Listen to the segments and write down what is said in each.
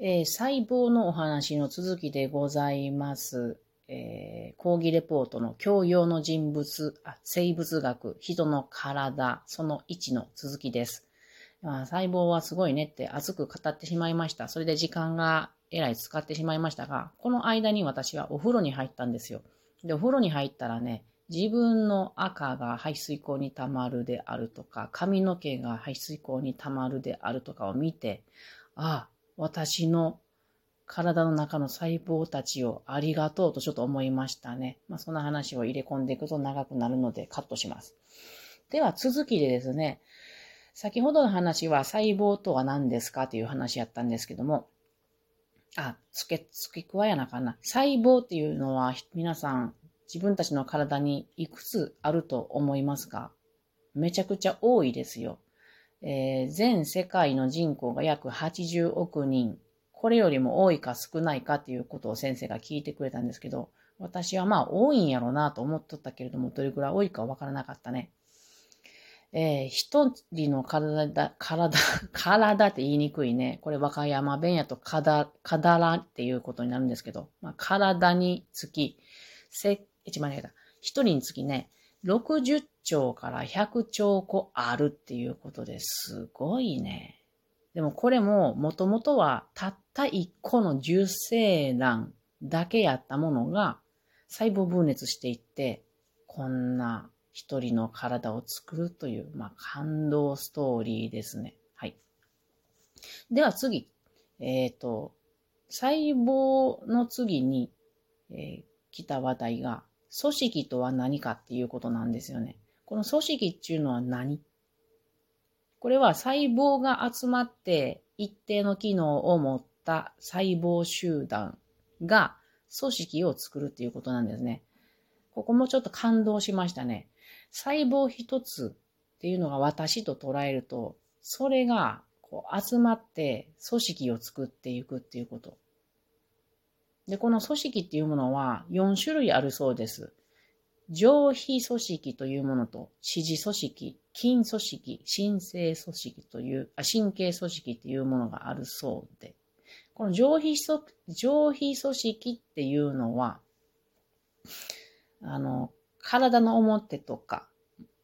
えー、細胞のお話の続きでございます。えー、講義レポートの教養の人物あ、生物学、人の体、その1の続きです。まあ、細胞はすごいねって熱く語ってしまいました。それで時間がえらい使ってしまいましたが、この間に私はお風呂に入ったんですよ。で、お風呂に入ったらね、自分の赤が排水口に溜まるであるとか、髪の毛が排水口に溜まるであるとかを見て、ああ、私の体の中の細胞たちをありがとうとちょっと思いましたね。まあ、そんな話を入れ込んでいくと長くなるのでカットします。では続きでですね、先ほどの話は細胞とは何ですかという話やったんですけども、あ、付け、付け加えやなかな。細胞っていうのは皆さん自分たちの体にいくつあると思いますか？めちゃくちゃ多いですよ。えー、全世界の人口が約80億人。これよりも多いか少ないかっていうことを先生が聞いてくれたんですけど、私はまあ多いんやろうなと思っとったけれども、どれくらい多いかわからなかったね。えー、一人の体だ、体、体って言いにくいね。これ和歌山弁やとかだ、かだらっていうことになるんですけど、まあ、体につき、せ、一番間違えた。一人につきね、60兆から100兆個あるっていうことですごいね。でもこれももともとはたった一個の受精卵だけやったものが細胞分裂していって、こんな一人の体を作るという、まあ、感動ストーリーですね。はい。では次。えっ、ー、と、細胞の次に、えー、来た話題が、組織とは何かっていうことなんですよね。この組織っていうのは何？これは細胞が集まって一定の機能を持った細胞集団が組織を作るっていうことなんですね。ここもちょっと感動しましたね。細胞一つっていうのが私と捉えると、それがこう集まって組織を作っていくっていうこと。で、この組織っていうものは4種類あるそうです。上皮組織というものと、指示組織、筋組織、神経組織という、あ神経組織っていうものがあるそうで、この上皮上皮組織っていうのは、あの、体の表とか、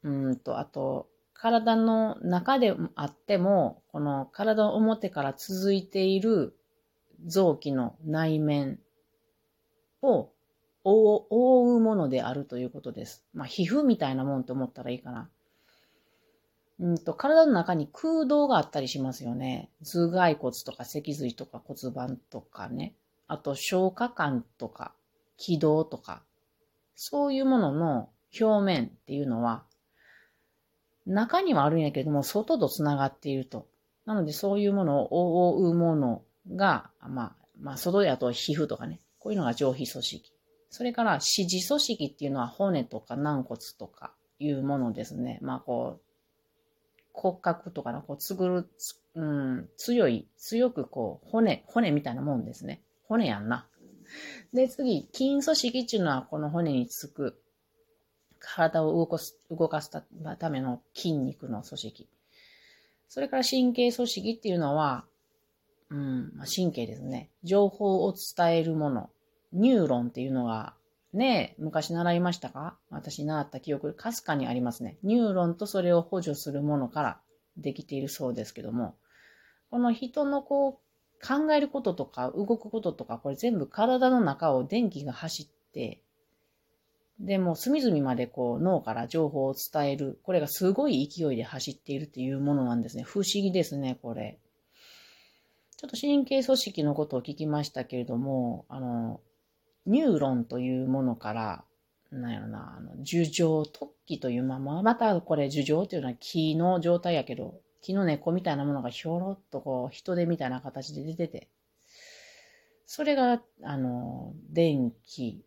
うんと、あと、体の中であっても、この体の表から続いている臓器の内面を覆うものであるということです。まあ、皮膚みたいなもんと思ったらいいかな。うんと、体の中に空洞があったりしますよね。頭蓋骨とか脊髄とか骨盤とかね。あと、消化管とか気道とか。そういうものの表面っていうのは、中にはあるんやけども、外と繋がっていると。なので、そういうものを覆うものが、まあ、まあ、外やと皮膚とかね。こういうのが上皮組織。それから、指示組織っていうのは骨とか軟骨とかいうものですね。まあ、こう、骨格とかの、こう、つぐる、うん、強い、強くこう、骨、骨みたいなもんですね。骨やんな。で、次、筋組織っていうのはこの骨につく、体を動かす、動かすための筋肉の組織。それから神経組織っていうのは、うん、まあ、神経ですね。情報を伝えるもの。ニューロンっていうのが、ね、昔習いましたか？私習った記憶、かすかにありますね。ニューロンとそれを補助するものからできているそうですけども、この人のこう、考えることとか動くこととか、これ全部体の中を電気が走って、でも隅々までこう脳から情報を伝える。これがすごい勢いで走っているっていうものなんですね。不思議ですね、これ。ちょっと神経組織のことを聞きましたけれども、あの、ニューロンというものから、なんやろな、あの、樹状突起という、まま、またこれ樹状というのは木の状態やけど、木の根っこみたいなものがひょろっとこう、人手みたいな形で出てて、それが、あの、電気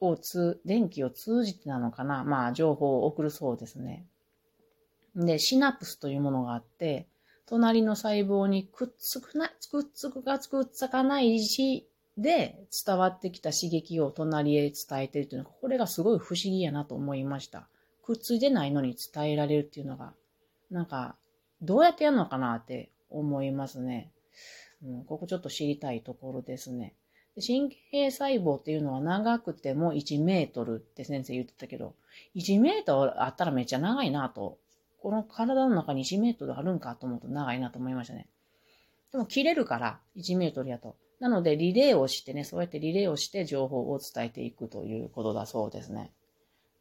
をつ、電気を通じてなのかなまあ、情報を送るそうですね。で、シナプスというものがあって、隣の細胞にくっつくな、くっつくかくっつかないし、で伝わってきた刺激を隣へ伝えてるっていうのが、これがすごい不思議やなと思いました。くっついてないのに伝えられるっていうのが、なんか、どうやってやるのかなって思いますね。うん、ここちょっと知りたいところですね。神経細胞っていうのは長くても1メートルって先生言ってたけど、1メートルあったらめっちゃ長いなと。この体の中に1メートルあるんかと思うと長いなと思いましたね。でも切れるから1メートルやと。なのでリレーをしてね、そうやってリレーをして情報を伝えていくということだそうですね。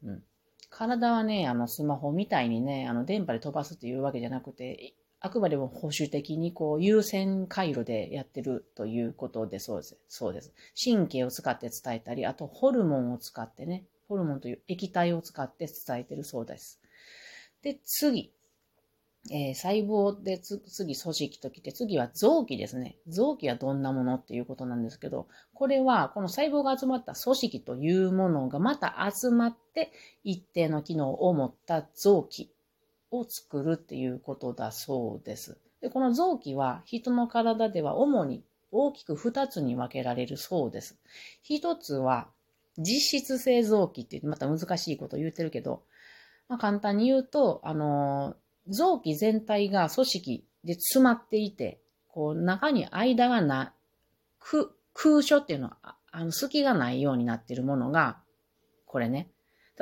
うん。体はね、あのスマホみたいにね、あの電波で飛ばすっていうわけじゃなくて、あくまでも保守的にこう優先回路でやってるということでそうです。そうです。神経を使って伝えたり、あとホルモンを使ってね、ホルモンという液体を使って伝えてるそうです。で、次。えー、細胞で次組織ときて、次は臓器ですね。臓器はどんなものっていうことなんですけど、これはこの細胞が集まった組織というものがまた集まって一定の機能を持った臓器を作るっていうことだそうです。でこの臓器は人の体では主に大きく2つに分けられるそうです。1つは実質性臓器ってまた難しいこと言ってるけど、まあ、簡単に言うと、あの臓器全体が組織で詰まっていて、こう中に間がな、空所っていうのは、あの隙がないようになっているものが、これね、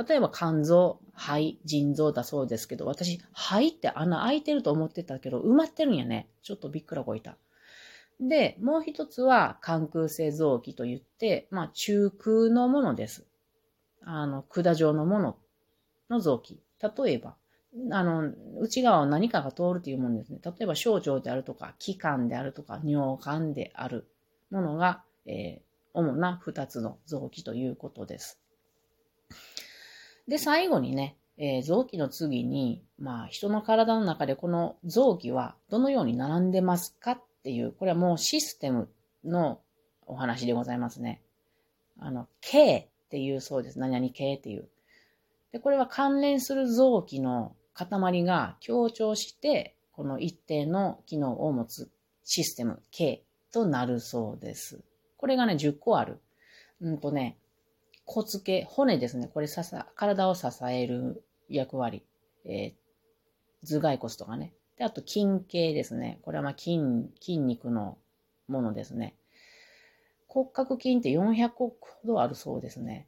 例えば肝臓、肺、腎臓だそうですけど、私、肺って穴開いてると思ってたけど、埋まってるんやね。ちょっとびっくらこいた。で、もう一つは、肝空性臓器といって、まあ、中空のものです。あの、管状のものの臓器。例えば、あの、内側を何かが通るというものですね。例えば、小腸であるとか、気管であるとか、尿管であるものが、えー、主な二つの臓器ということです。で、最後にね、えー、臓器の次に、まあ、人の体の中でこの臓器はどのように並んでますかっていう、これはもうシステムのお話でございますね。あの、K っていうそうです。何々系っていう。で、これは関連する臓器の塊が強調して、この一定の機能を持つシステム K となるそうです。これがね、10個ある。うんとね、骨系、骨ですね。これささ、体を支える役割。えー、頭蓋骨とかね。で、あと筋系ですね。これはまあ筋、筋肉のものですね。骨格筋って400個ほどあるそうですね。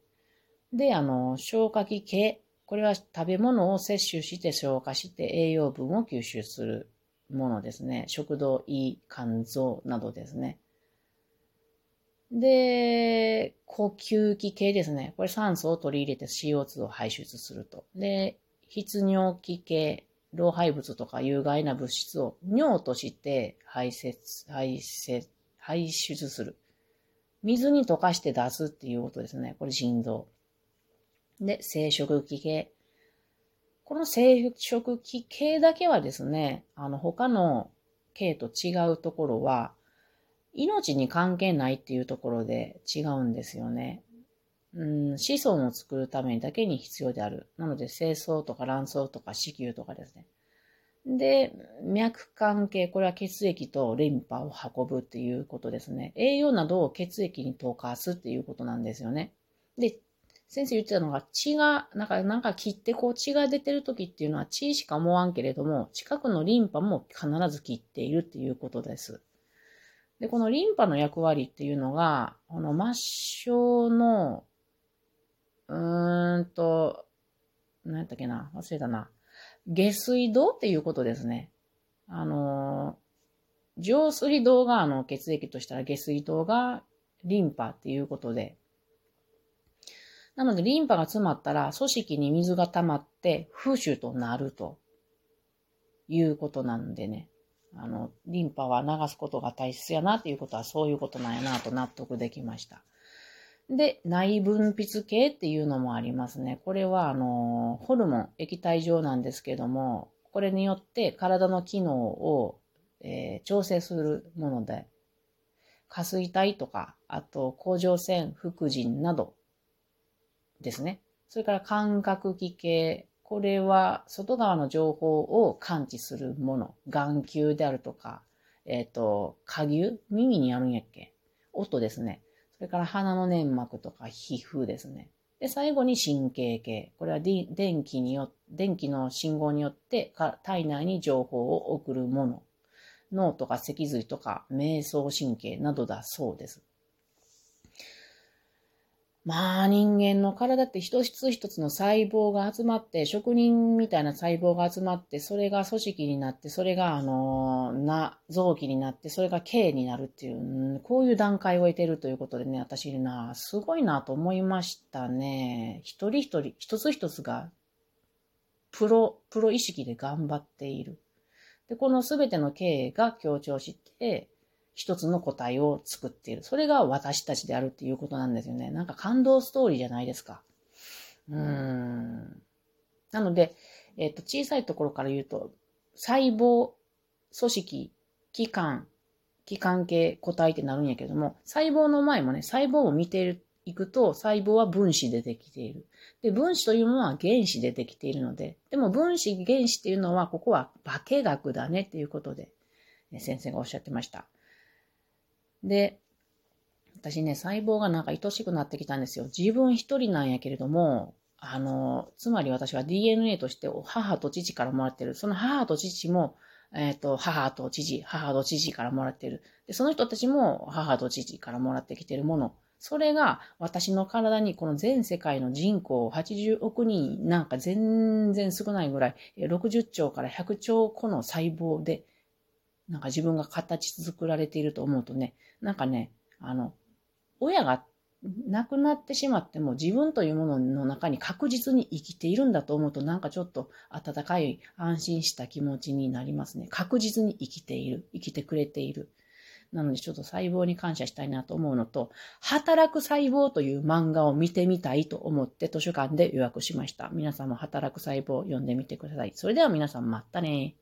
で、あの、消化器系。これは食べ物を摂取して消化して栄養分を吸収するものですね。食道、胃、肝臓などですね。で、呼吸器系ですね。これ酸素を取り入れて CO2 を排出すると。で、筆尿器系、老廃物とか有害な物質を尿として排泄、排泄、排出する。水に溶かして出すっていうことですね。これ心臓。で、生殖器系。この生殖器系だけはですね、あの、他の系と違うところは、命に関係ないっていうところで違うんですよね。うん、子孫を作るためにだけに必要である。なので、精巣とか卵巣とか子宮とかですね。で、脈関係、これは血液とリンパを運ぶっていうことですね。栄養などを血液に溶かすっていうことなんですよね。で、先生言ってたのが血が、なんか、なんか切ってこう血が出てる時っていうのは血しか思わんけれども、近くのリンパも必ず切っているっていうことです。で、このリンパの役割っていうのが、この末梢の、うーんと、何やったっけな忘れたな。下水道っていうことですね。あの、上水道があの血液としたら下水道がリンパっていうことで。なのでリンパが詰まったら組織に水が溜まって風臭となるということなんでね。あの、リンパは流すことが大切やなっていうことはそういうことなんやなと納得できました。で、内分泌系っていうのもありますね。これは、あの、ホルモン、液体状なんですけども、これによって体の機能を、えー、調整するもので、下垂体とか、あと、甲状腺、副腎などですね。それから感覚器系、これは外側の情報を感知するもの。眼球であるとか、えっ、ー、と、下牛耳にあるんやっけ？音ですね。それから鼻の粘膜とか皮膚ですね。で、最後に神経系。これは電気によ電気の信号によって体内に情報を送るもの。脳とか脊髄とか瞑想神経などだそうです。まあ人間の体って一つ一つの細胞が集まって、職人みたいな細胞が集まって、それが組織になって、それがあの、な、臓器になって、それが形になるっていう、こういう段階を得てるということでね、私な、すごいなと思いましたね。一人一人、一つ一つが、プロ、プロ意識で頑張っている。で、このすべての経営が強調して、一つの答えを作っている。それが私たちであるっていうことなんですよね。なんか感動ストーリーじゃないですか。うーん。なので、えっ、ー、と、小さいところから言うと、細胞、組織、器官、器官系個体ってなるんやけども、細胞の前もね、細胞を見ていくと、細胞は分子でできている。で、分子というものは原子でできているので、でも分子、原子っていうのは、ここは化学だねっていうことで、先生がおっしゃってました。で、私ね、細胞がなんか愛しくなってきたんですよ。自分一人なんやけれども、あの、つまり私は DNA として母と父からもらってる。その母と父も、えっ、ー、と、母と父、母と父からもらってる。で、その人たちも母と父からもらってきてるもの。それが私の体にこの全世界の人口80億人なんか全然少ないぐらい60兆から100兆個の細胞でなんか自分が形作られていると思うとね、なんかね、あの、親が亡くなってしまっても自分というものの中に確実に生きているんだと思うとなんかちょっと温かい安心した気持ちになりますね。確実に生きている。生きてくれている。なのでちょっと細胞に感謝したいなと思うのと、働く細胞という漫画を見てみたいと思って図書館で予約しました。皆さんも働く細胞を読んでみてください。それでは皆さんまたね